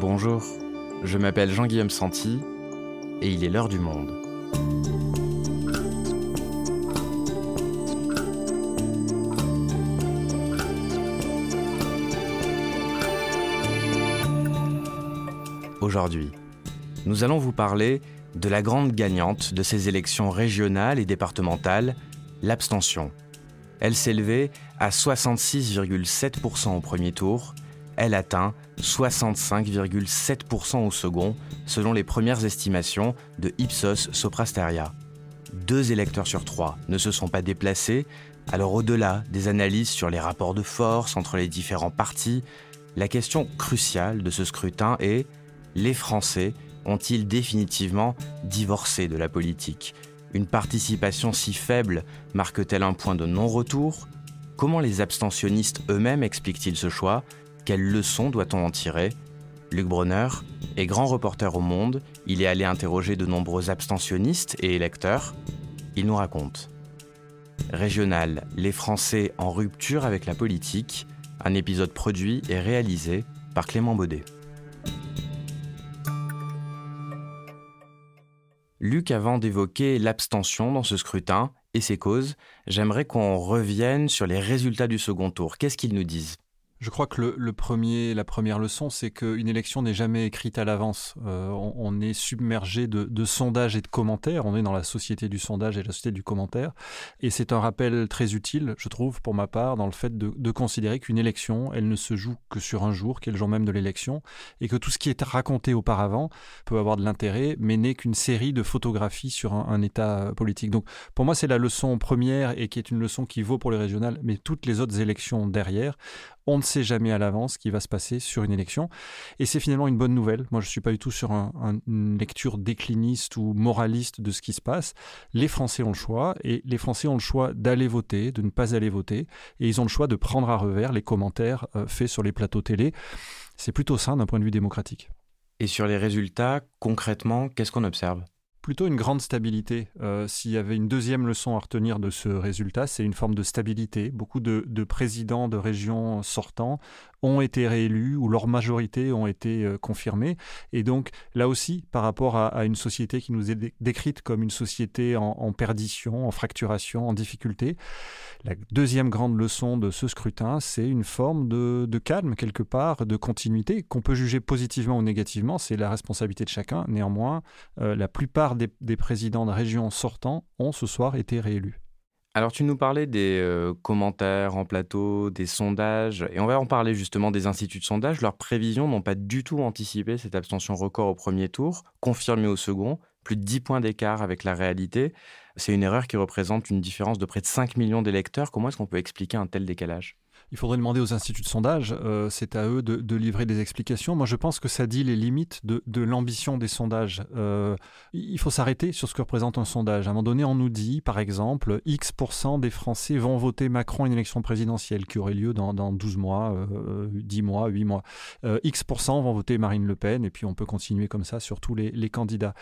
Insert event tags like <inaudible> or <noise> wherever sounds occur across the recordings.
Bonjour, je m'appelle Jean-Guillaume Santi et il est l'heure du monde. Aujourd'hui, nous allons vous parler de la grande gagnante de ces élections régionales et départementales, l'abstention. Elle s'élevait à 66,7% au premier tour, elle atteint 65,7% au second, selon les premières estimations de Ipsos Soprasteria. Deux électeurs sur trois ne se sont pas déplacés, alors au-delà des analyses sur les rapports de force entre les différents partis, la question cruciale de ce scrutin est les Français ont-ils définitivement divorcé de la politique? Une participation si faible marque-t-elle un point de non-retour? Comment les abstentionnistes eux-mêmes expliquent-ils ce choix? Quelles leçons doit-on en tirer Luc Bronner est grand reporter au Monde, il est allé interroger de nombreux abstentionnistes et électeurs. Il nous raconte. Régional, les Français en rupture avec la politique, un épisode produit et réalisé par Clément Baudet. Luc, avant d'évoquer l'abstention dans ce scrutin et ses causes, j'aimerais qu'on revienne sur les résultats du second tour. Qu'est-ce qu'ils nous disent? Je crois que le, premier, la première leçon, c'est qu'une élection n'est jamais écrite à l'avance. Euh, on, est submergé de, sondages et de commentaires. On est dans la société du sondage et la société du commentaire. Et c'est un rappel très utile, je trouve, pour ma part, dans le fait de, considérer qu'une élection, elle ne se joue que sur un jour, qui est le jour même de l'élection, et que tout ce qui est raconté auparavant peut avoir de l'intérêt, mais n'est qu'une série de photographies sur un, un état politique. Donc, pour moi, c'est la leçon première et qui est une leçon qui vaut pour les régionales, mais toutes les autres élections derrière on ne sait jamais à l'avance ce qui va se passer sur une élection. Et c'est finalement une bonne nouvelle. Moi, je ne suis pas du tout sur une lecture décliniste ou moraliste de ce qui se passe. Les Français ont le choix, et les Français ont le choix d'aller voter, de ne pas aller voter, et ils ont le choix de prendre à revers les commentaires euh, faits sur les plateaux télé. C'est plutôt sain d'un point de vue démocratique. Et sur les résultats, concrètement, qu'est-ce qu'on observe? Plutôt une grande stabilité. Euh, s'il y avait une deuxième leçon à retenir de ce résultat, c'est une forme de stabilité. Beaucoup de, de, présidents de régions sortants ont été réélus ou leur majorité ont été euh, confirmées. Et donc là aussi, par rapport à, une société qui nous est décrite comme une société en, perdition, en fracturation, en difficulté, la deuxième grande leçon de ce scrutin, c'est une forme de, calme quelque part, de continuité qu'on peut juger positivement ou négativement. C'est la responsabilité de chacun. Néanmoins, euh, la plupart des, des présidents de régions sortants ont ce soir été réélus. Alors tu nous parlais des euh, commentaires en plateau, des sondages, et on va en parler justement des instituts de sondage. Leurs prévisions n'ont pas du tout anticipé cette abstention record au premier tour, confirmée au second, plus de 10 points d'écart avec la réalité. C'est une erreur qui représente une différence de près de 5 millions d'électeurs. Comment est-ce qu'on peut expliquer un tel décalage? Il faudrait demander aux instituts de sondage, euh, c'est à eux de, livrer des explications. Moi, je pense que ça dit les limites de, l'ambition des sondages. Euh, il faut s'arrêter sur ce que représente un sondage. À un moment donné, on nous dit, par exemple, X% des Français vont voter Macron à une élection présidentielle qui aurait lieu dans, 12 mois, 10 euh, mois, 8 mois. X% vont voter Marine Le Pen, et puis on peut continuer comme ça sur tous les, les candidats.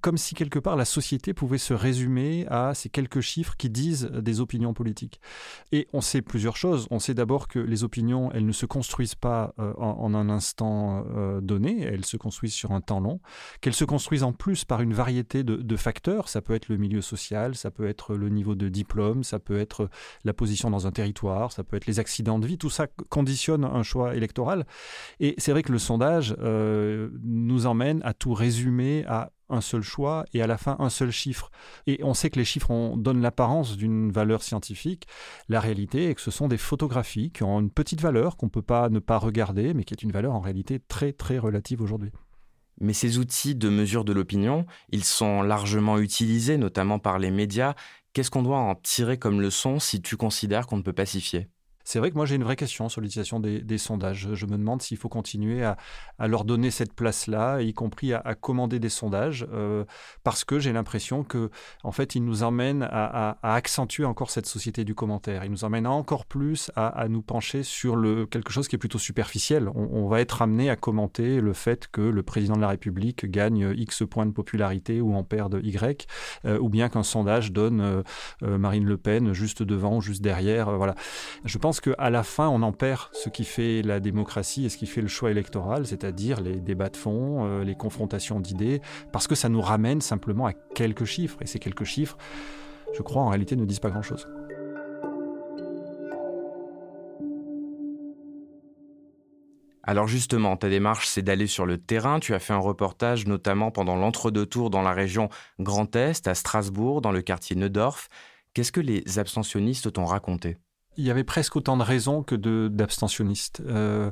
comme si quelque part la société pouvait se résumer à ces quelques chiffres qui disent des opinions politiques. Et on sait plusieurs choses. On sait d'abord que les opinions, elles ne se construisent pas euh, en, un instant euh, donné, elles se construisent sur un temps long, qu'elles se construisent en plus par une variété de, facteurs. Ça peut être le milieu social, ça peut être le niveau de diplôme, ça peut être la position dans un territoire, ça peut être les accidents de vie. Tout ça conditionne un choix électoral. Et c'est vrai que le sondage euh, nous emmène à tout résumer à un seul choix et à la fin un seul chiffre. Et on sait que les chiffres donnent l'apparence d'une valeur scientifique. La réalité est que ce sont des photographies qui ont une petite valeur qu'on ne peut pas ne pas regarder, mais qui est une valeur en réalité très très relative aujourd'hui. Mais ces outils de mesure de l'opinion, ils sont largement utilisés, notamment par les médias. Qu'est-ce qu'on doit en tirer comme leçon si tu considères qu'on ne peut pas s'y fier c'est vrai que moi j'ai une vraie question sur l'utilisation des, sondages. Je me demande s'il faut continuer à, leur donner cette place-là, y compris à, commander des sondages, euh, parce que j'ai l'impression que en fait ils nous emmènent à, accentuer encore cette société du commentaire. Ils nous emmènent encore plus à, nous pencher sur quelque chose qui est plutôt superficiel. On, va être amené à commenter le fait que le président de la République gagne X points de popularité ou en perd Y, euh, ou bien qu'un sondage donne euh, Marine Le Pen juste devant ou juste derrière. voilà. Je pense qu'à la fin, on en perd ce qui fait la démocratie et ce qui fait le choix électoral, c'est-à-dire les débats de fond, euh, les confrontations d'idées, parce que ça nous ramène simplement à quelques chiffres. Et ces quelques chiffres, je crois, en réalité, ne disent pas grand-chose. Alors justement, ta démarche, c'est d'aller sur le terrain. Tu as fait un reportage notamment pendant l'entre-deux tours dans la région Grand Est, à Strasbourg, dans le quartier Neudorf. Qu'est-ce que les abstentionnistes t'ont raconté? Il y avait presque autant de raisons que d'abstentionnistes. Euh,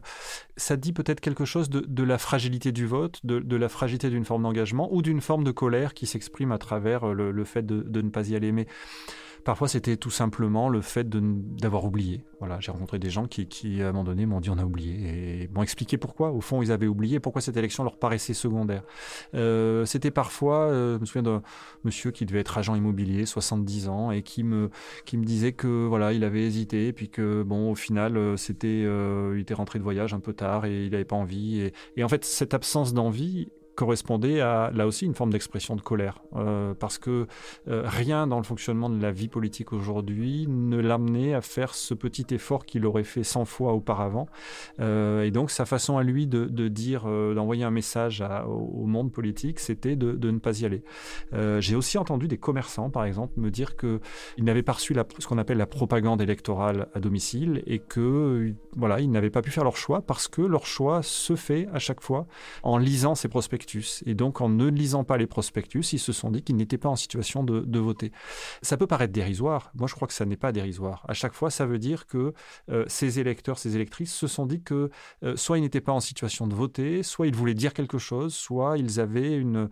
ça dit peut-être quelque chose de, la fragilité du vote, de, la fragilité d'une forme d'engagement ou d'une forme de colère qui s'exprime à travers le, fait de, de, ne pas y aller? Mais Parfois, c'était tout simplement le fait d'avoir oublié. Voilà, j'ai rencontré des gens qui, à un moment donné, m'ont dit on a oublié et m'ont expliqué pourquoi. Au fond, ils avaient oublié pourquoi cette élection leur paraissait secondaire. Euh, c'était parfois, euh, je me souviens d'un monsieur qui devait être agent immobilier, 70 ans, et qui me, disait que voilà, il avait hésité, puis que bon, au final, euh, c'était, il était rentré de voyage un peu tard et il n'avait pas envie. Et en fait, cette absence d'envie, correspondait à là aussi une forme d'expression de colère, euh, parce que euh, rien dans le fonctionnement de la vie politique aujourd'hui ne l'amenait à faire ce petit effort qu'il aurait fait 100 fois auparavant. Euh, et donc sa façon à lui de, de dire, d'envoyer un message au, monde politique, c'était de, de, ne pas y aller. J'ai aussi entendu des commerçants, par exemple, me dire qu'ils n'avaient pas reçu la, ce qu'on appelle la propagande électorale à domicile et que voilà, ils n'avaient pas pu faire leur choix parce que leur choix se fait à chaque fois en lisant ces prospectus et donc, en ne lisant pas les prospectus, ils se sont dit qu'ils n'étaient pas en situation de, voter. Ça peut paraître dérisoire. Moi, je crois que ça n'est pas dérisoire. À chaque fois, ça veut dire que euh, ces électeurs, ces électrices se sont dit que euh, soit ils n'étaient pas en situation de voter, soit ils voulaient dire quelque chose, soit ils avaient une,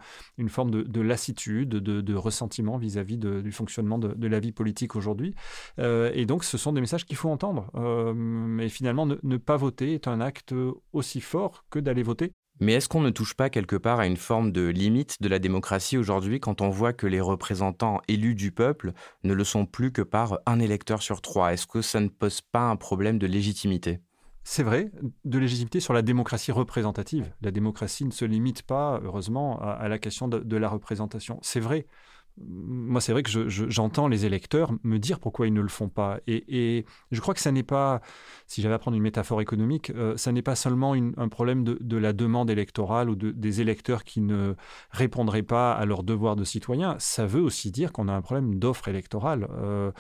forme de, lassitude, de, ressentiment vis-à-vis du fonctionnement de, la vie politique aujourd'hui. Euh, et donc, ce sont des messages qu'il faut entendre. mais finalement, ne pas voter est un acte aussi fort que d'aller voter. Mais est-ce qu'on ne touche pas quelque part à une forme de limite de la démocratie aujourd'hui quand on voit que les représentants élus du peuple ne le sont plus que par un électeur sur trois? Est-ce que ça ne pose pas un problème de légitimité? C'est vrai, de légitimité sur la démocratie représentative. La démocratie ne se limite pas, heureusement, à, la question de la représentation. C'est vrai, moi, c'est vrai que j'entends les électeurs me dire pourquoi ils ne le font pas. Et, je crois que ça n'est pas, si j'avais à prendre une métaphore économique, euh, ça n'est pas seulement un problème de, la demande électorale ou des électeurs qui ne répondraient pas à leurs devoirs de citoyens. Ça veut aussi dire qu'on a un problème d'offre électorale. Euh,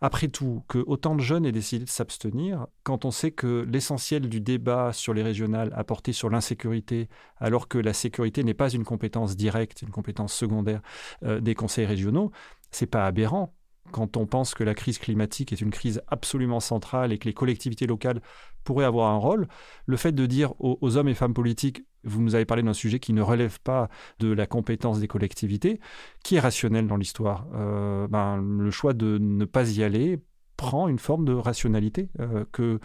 après tout, que autant de jeunes aient décidé de s'abstenir, quand on sait que l'essentiel du débat sur les régionales a porté sur l'insécurité, alors que la sécurité n'est pas une compétence directe, une compétence secondaire euh, des conseils régionaux, c'est pas aberrant. Quand on pense que la crise climatique est une crise absolument centrale et que les collectivités locales pourraient avoir un rôle, le fait de dire aux, hommes et femmes politiques, vous nous avez parlé d'un sujet qui ne relève pas de la compétence des collectivités, qui est rationnel dans l'histoire? Euh, ben, Le choix de ne pas y aller prend une forme de rationalité euh, que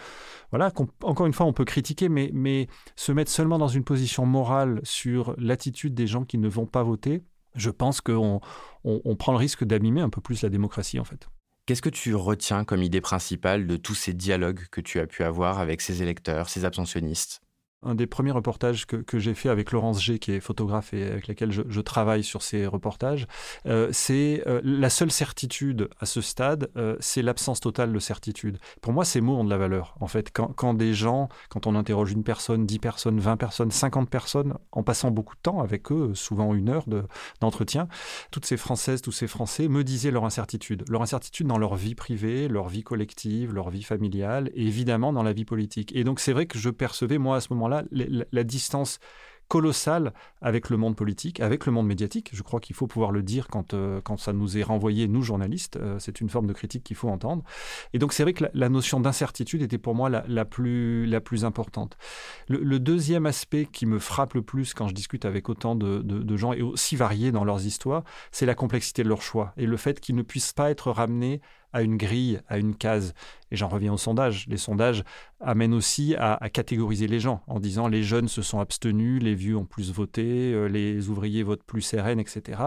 voilà encore une fois on peut critiquer mais se mettre seulement dans une position morale sur l'attitude des gens qui ne vont pas voter je pense qu'on on, prend le risque d'abîmer un peu plus la démocratie en fait. Qu'est-ce que tu retiens comme idée principale de tous ces dialogues que tu as pu avoir avec ces électeurs, ces abstentionnistes? Un des premiers reportages que, que j'ai fait avec Laurence G, qui est photographe et avec laquelle je, travaille sur ces reportages, euh, c'est euh, la seule certitude à ce stade, euh, c'est l'absence totale de certitude. Pour moi, ces mots ont de la valeur. En fait, quand, des gens, quand on interroge une personne, 10 personnes, 20 personnes, 50 personnes, en passant beaucoup de temps avec eux, souvent une heure d'entretien, toutes ces Françaises, tous ces Français me disaient leur incertitude. Leur incertitude dans leur vie privée, leur vie collective, leur vie familiale, évidemment dans la vie politique. Et donc, c'est vrai que je percevais, moi, à ce moment-là, la, distance colossale avec le monde politique, avec le monde médiatique. Je crois qu'il faut pouvoir le dire quand, euh, quand ça nous est renvoyé, nous journalistes. Euh, c'est une forme de critique qu'il faut entendre. Et donc c'est vrai que la, notion d'incertitude était pour moi la, plus, la plus importante. Le, deuxième aspect qui me frappe le plus quand je discute avec autant de, de gens et aussi variés dans leurs histoires, c'est la complexité de leur choix et le fait qu'ils ne puissent pas être ramenés à une grille, à une case. Et j'en reviens au sondage. Les sondages amènent aussi à, catégoriser les gens en disant les jeunes se sont abstenus, les vieux ont plus voté, euh, les ouvriers votent plus RN, etc.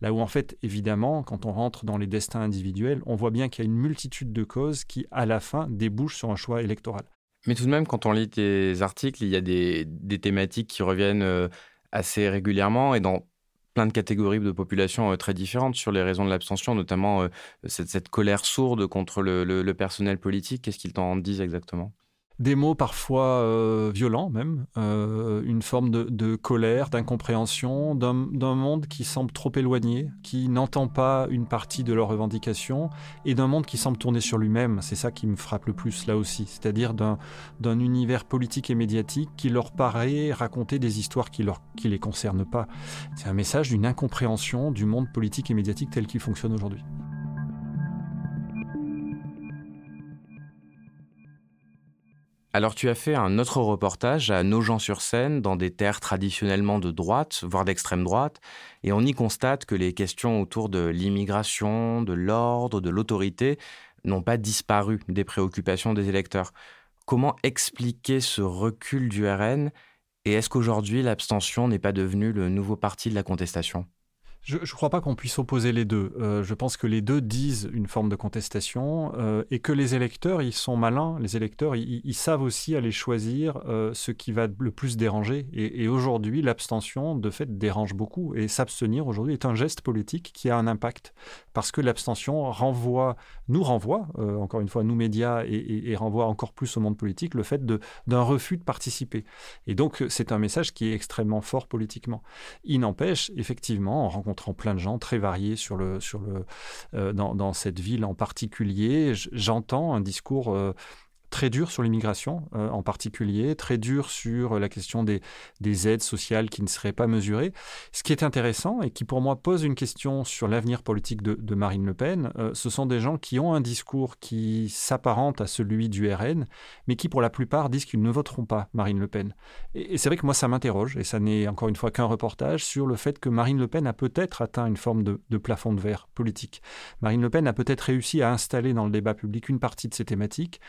Là où en fait, évidemment, quand on rentre dans les destins individuels, on voit bien qu'il y a une multitude de causes qui, à la fin, débouchent sur un choix électoral. Mais tout de même, quand on lit tes articles, il y a des, thématiques qui reviennent euh, assez régulièrement et dans plein de catégories de population très différentes sur les raisons de l'abstention, notamment cette, colère sourde contre le personnel politique. Qu'est-ce qu'ils t'en disent exactement? Des mots parfois euh, violents même, euh, une forme de, colère, d'incompréhension, d'un monde qui semble trop éloigné, qui n'entend pas une partie de leurs revendications, et d'un monde qui semble tourner sur lui-même. C'est ça qui me frappe le plus là aussi, c'est-à-dire d'un univers politique et médiatique qui leur paraît raconter des histoires qui ne qui les concernent pas. C'est un message d'une incompréhension du monde politique et médiatique tel qu'il fonctionne aujourd'hui. Alors tu as fait un autre reportage à Nogent-sur-Seine, dans des terres traditionnellement de droite, voire d'extrême droite, et on y constate que les questions autour de l'immigration, de l'ordre, de l'autorité n'ont pas disparu des préoccupations des électeurs. Comment expliquer ce recul du RN et est-ce qu'aujourd'hui l'abstention n'est pas devenue le nouveau parti de la contestation? Je ne crois pas qu'on puisse opposer les deux. Euh, je pense que les deux disent une forme de contestation euh, et que les électeurs, ils sont malins. Les électeurs, ils, savent aussi aller choisir euh, ce qui va le plus déranger. Et, aujourd'hui, l'abstention, de fait, dérange beaucoup. Et s'abstenir aujourd'hui est un geste politique qui a un impact parce que l'abstention renvoie, nous renvoie, encore une fois, nous médias, et, et, renvoie encore plus au monde politique le fait d'un refus de participer. Et donc, c'est un message qui est extrêmement fort politiquement. Il n'empêche, effectivement, en rencontrant rencontrant plein de gens très variés sur le, sur le, euh, dans, cette ville en particulier. J'entends un discours euh, très dur sur l'immigration euh, en particulier, très dur sur la question des, des, aides sociales qui ne seraient pas mesurées. Ce qui est intéressant et qui pour moi pose une question sur l'avenir politique de, Marine Le Pen, euh, ce sont des gens qui ont un discours qui s'apparente à celui du RN, mais qui pour la plupart disent qu'ils ne voteront pas Marine Le Pen. Et, c'est vrai que moi ça m'interroge, et ça n'est encore une fois qu'un reportage, sur le fait que Marine Le Pen a peut-être atteint une forme de, de plafond de verre politique. Marine Le Pen a peut-être réussi à installer dans le débat public une partie de ces thématiques.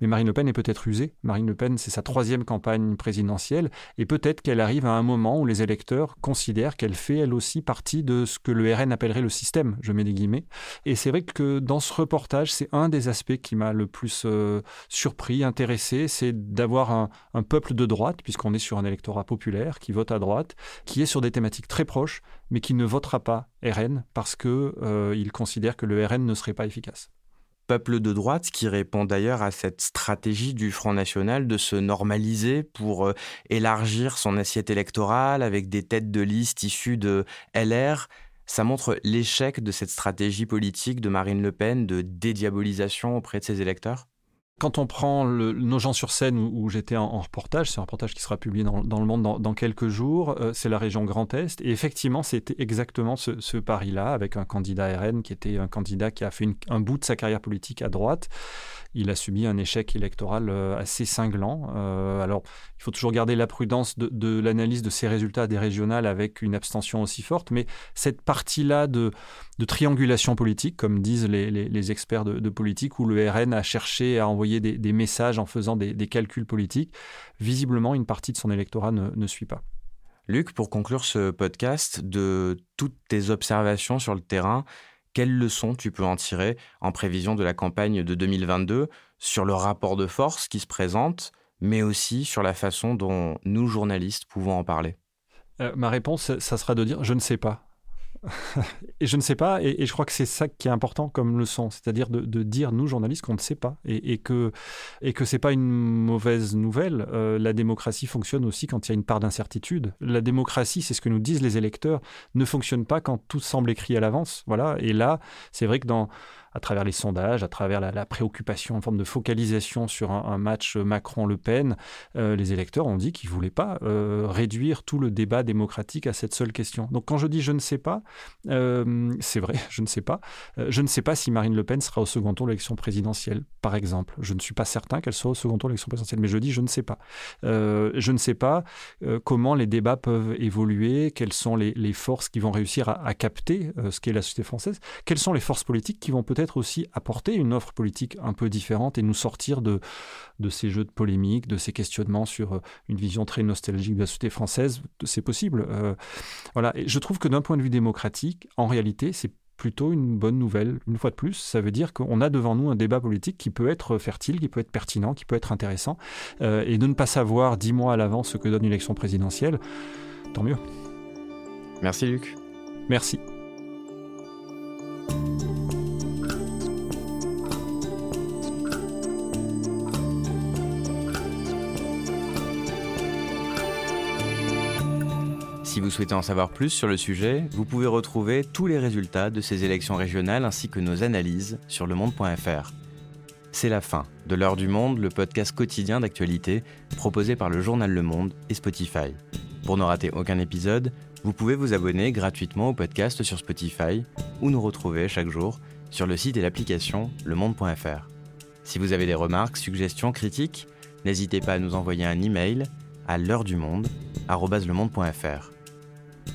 Mais Marine Le Pen est peut-être usée. Marine Le Pen, c'est sa troisième campagne présidentielle. Et peut-être qu'elle arrive à un moment où les électeurs considèrent qu'elle fait elle aussi partie de ce que le RN appellerait le système, je mets des guillemets. Et c'est vrai que dans ce reportage, c'est un des aspects qui m'a le plus euh, surpris, intéressé, c'est d'avoir un, peuple de droite, puisqu'on est sur un électorat populaire qui vote à droite, qui est sur des thématiques très proches, mais qui ne votera pas RN parce qu'il euh, considère que le RN ne serait pas efficace peuple de droite qui répond d'ailleurs à cette stratégie du Front National de se normaliser pour euh, élargir son assiette électorale avec des têtes de liste issues de LR. Ça montre l'échec de cette stratégie politique de Marine Le Pen de dédiabolisation auprès de ses électeurs quand on prend le, nos gens sur scène où, j'étais en, reportage, c'est un reportage qui sera publié dans, le monde dans, quelques jours, euh, c'est la région Grand Est. Et effectivement, c'était exactement ce, pari-là, avec un candidat RN qui était un candidat qui a fait un bout de sa carrière politique à droite il a subi un échec électoral euh, assez cinglant. Euh, alors, il faut toujours garder la prudence de, l'analyse de ces résultats des régionales avec une abstention aussi forte, mais cette partie-là de, triangulation politique, comme disent les, experts de, politique, où le RN a cherché à envoyer des, messages en faisant des, calculs politiques, visiblement, une partie de son électorat ne suit pas. Luc, pour conclure ce podcast, de toutes tes observations sur le terrain, quelles leçons tu peux en tirer en prévision de la campagne de 2022 sur le rapport de force qui se présente, mais aussi sur la façon dont nous, journalistes, pouvons en parler? Euh, Ma réponse, ça sera de dire je ne sais pas. <laughs> et je ne sais pas, et, je crois que c'est ça qui est important comme leçon, c'est-à-dire de, dire, nous, journalistes, qu'on ne sait pas, et, que, et que ce n'est pas une mauvaise nouvelle. Euh, la démocratie fonctionne aussi quand il y a une part d'incertitude. La démocratie, c'est ce que nous disent les électeurs, ne fonctionne pas quand tout semble écrit à l'avance. Voilà. Et là, c'est vrai que dans à travers les sondages, à travers la, préoccupation en forme de focalisation sur un, match Macron-Le Pen, euh, les électeurs ont dit qu'ils ne voulaient pas euh, réduire tout le débat démocratique à cette seule question. Donc quand je dis je ne sais pas, euh, c'est vrai, <laughs> je ne sais pas. je ne sais pas si Marine Le Pen sera au second tour de l'élection présidentielle, par exemple. Je ne suis pas certain qu'elle sera au second tour de l'élection présidentielle, mais je dis je ne sais pas. je ne sais pas comment les débats peuvent évoluer, quelles sont les, forces qui vont réussir à capter ce qu'est la société française, quelles sont les forces politiques qui vont peut-être aussi apporter une offre politique un peu différente et nous sortir de, de ces jeux de polémique, de ces questionnements sur euh, une vision très nostalgique de la société française. C'est possible. Euh, voilà. Et je trouve que d'un point de vue démocratique, en réalité, c'est plutôt une bonne nouvelle. Une fois de plus, ça veut dire qu'on a devant nous un débat politique qui peut être fertile, qui peut être pertinent, qui peut être intéressant. Euh, et de ne pas savoir dix mois à l'avance ce que donne une élection présidentielle, tant mieux. Merci Luc. Merci. Souhaitez en savoir plus sur le sujet, vous pouvez retrouver tous les résultats de ces élections régionales ainsi que nos analyses sur lemonde.fr. C'est la fin de L'heure du monde, le podcast quotidien d'actualité proposé par le journal Le Monde et Spotify. Pour ne rater aucun épisode, vous pouvez vous abonner gratuitement au podcast sur Spotify ou nous retrouver chaque jour sur le site et l'application lemonde.fr. Si vous avez des remarques, suggestions, critiques, n'hésitez pas à nous envoyer un email à l'heure du monde